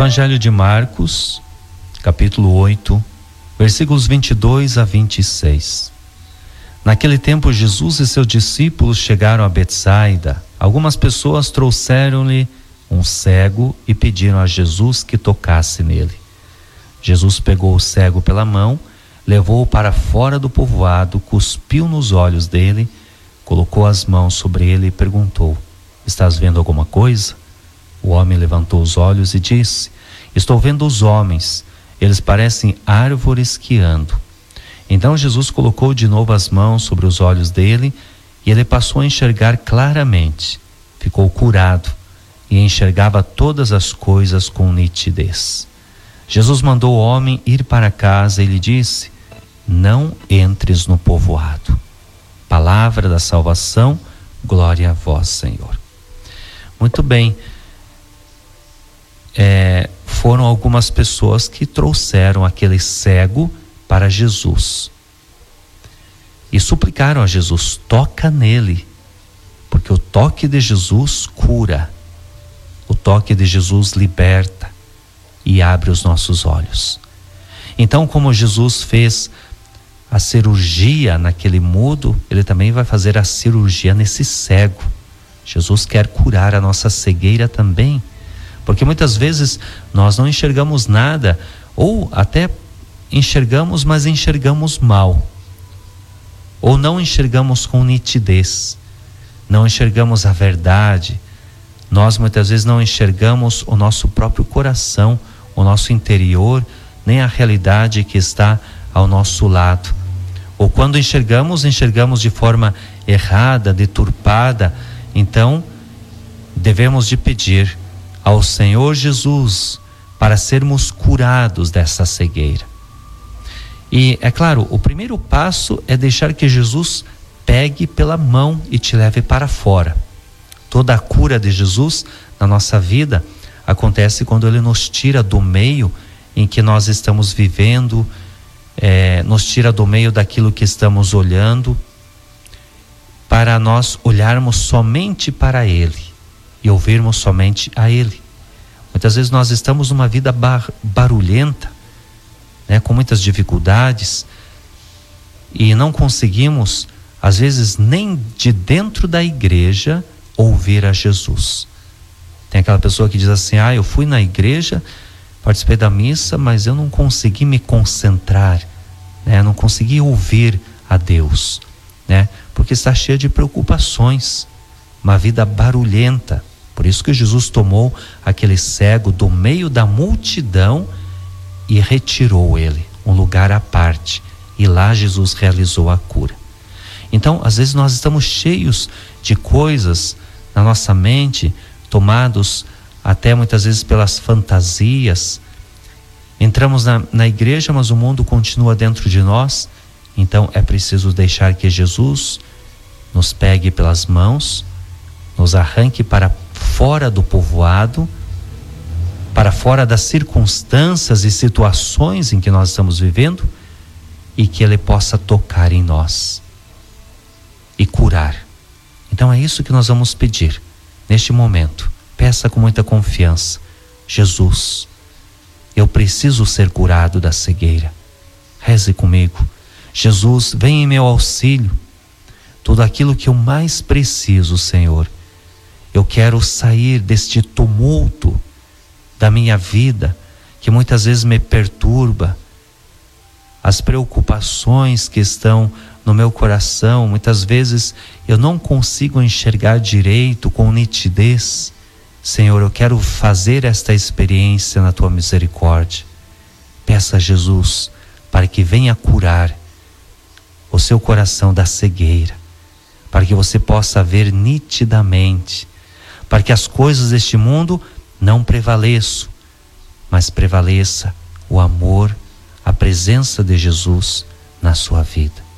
Evangelho de Marcos, capítulo 8, versículos 22 a 26. Naquele tempo, Jesus e seus discípulos chegaram a Betsaida. Algumas pessoas trouxeram-lhe um cego e pediram a Jesus que tocasse nele. Jesus pegou o cego pela mão, levou-o para fora do povoado, cuspiu nos olhos dele, colocou as mãos sobre ele e perguntou: Estás vendo alguma coisa? O homem levantou os olhos e disse: Estou vendo os homens, eles parecem árvores que andam. Então Jesus colocou de novo as mãos sobre os olhos dele e ele passou a enxergar claramente. Ficou curado e enxergava todas as coisas com nitidez. Jesus mandou o homem ir para casa e lhe disse: Não entres no povoado. Palavra da salvação, glória a vós, Senhor. Muito bem. É, foram algumas pessoas que trouxeram aquele cego para Jesus. E suplicaram a Jesus: toca nele, porque o toque de Jesus cura, o toque de Jesus liberta e abre os nossos olhos. Então, como Jesus fez a cirurgia naquele mudo, ele também vai fazer a cirurgia nesse cego. Jesus quer curar a nossa cegueira também, porque muitas vezes nós não enxergamos nada, ou até enxergamos, mas enxergamos mal. Ou não enxergamos com nitidez, não enxergamos a verdade. Nós muitas vezes não enxergamos o nosso próprio coração, o nosso interior, nem a realidade que está ao nosso lado. Ou quando enxergamos, enxergamos de forma errada, deturpada. Então, devemos de pedir ao Senhor Jesus para sermos curados dessa cegueira. E é claro, o primeiro passo é deixar que Jesus pegue pela mão e te leve para fora. Toda a cura de Jesus na nossa vida acontece quando ele nos tira do meio em que nós estamos vivendo, é, nos tira do meio daquilo que estamos olhando, para nós olharmos somente para Ele e ouvirmos somente a Ele. Muitas vezes nós estamos numa vida bar barulhenta, né, com muitas dificuldades e não conseguimos, às vezes, nem de dentro da igreja ouvir a Jesus. Tem aquela pessoa que diz assim: Ah, eu fui na igreja, participei da missa, mas eu não consegui me concentrar, né? não consegui ouvir a Deus, né? porque está cheia de preocupações, uma vida barulhenta. Por isso que Jesus tomou aquele cego do meio da multidão e retirou ele, um lugar à parte. E lá Jesus realizou a cura. Então, às vezes nós estamos cheios de coisas na nossa mente, tomados até muitas vezes pelas fantasias. Entramos na, na igreja, mas o mundo continua dentro de nós. Então é preciso deixar que Jesus nos pegue pelas mãos, nos arranque para fora do povoado para fora das circunstâncias e situações em que nós estamos vivendo e que Ele possa tocar em nós e curar. Então é isso que nós vamos pedir neste momento. Peça com muita confiança: Jesus, eu preciso ser curado da cegueira. Reze comigo. Jesus, vem em meu auxílio. Tudo aquilo que eu mais preciso, Senhor. Eu quero sair deste tumulto da minha vida, que muitas vezes me perturba, as preocupações que estão no meu coração, muitas vezes eu não consigo enxergar direito com nitidez. Senhor, eu quero fazer esta experiência na tua misericórdia. Peça a Jesus para que venha curar o seu coração da cegueira, para que você possa ver nitidamente, para que as coisas deste mundo não prevaleço, mas prevaleça o amor, a presença de Jesus na sua vida.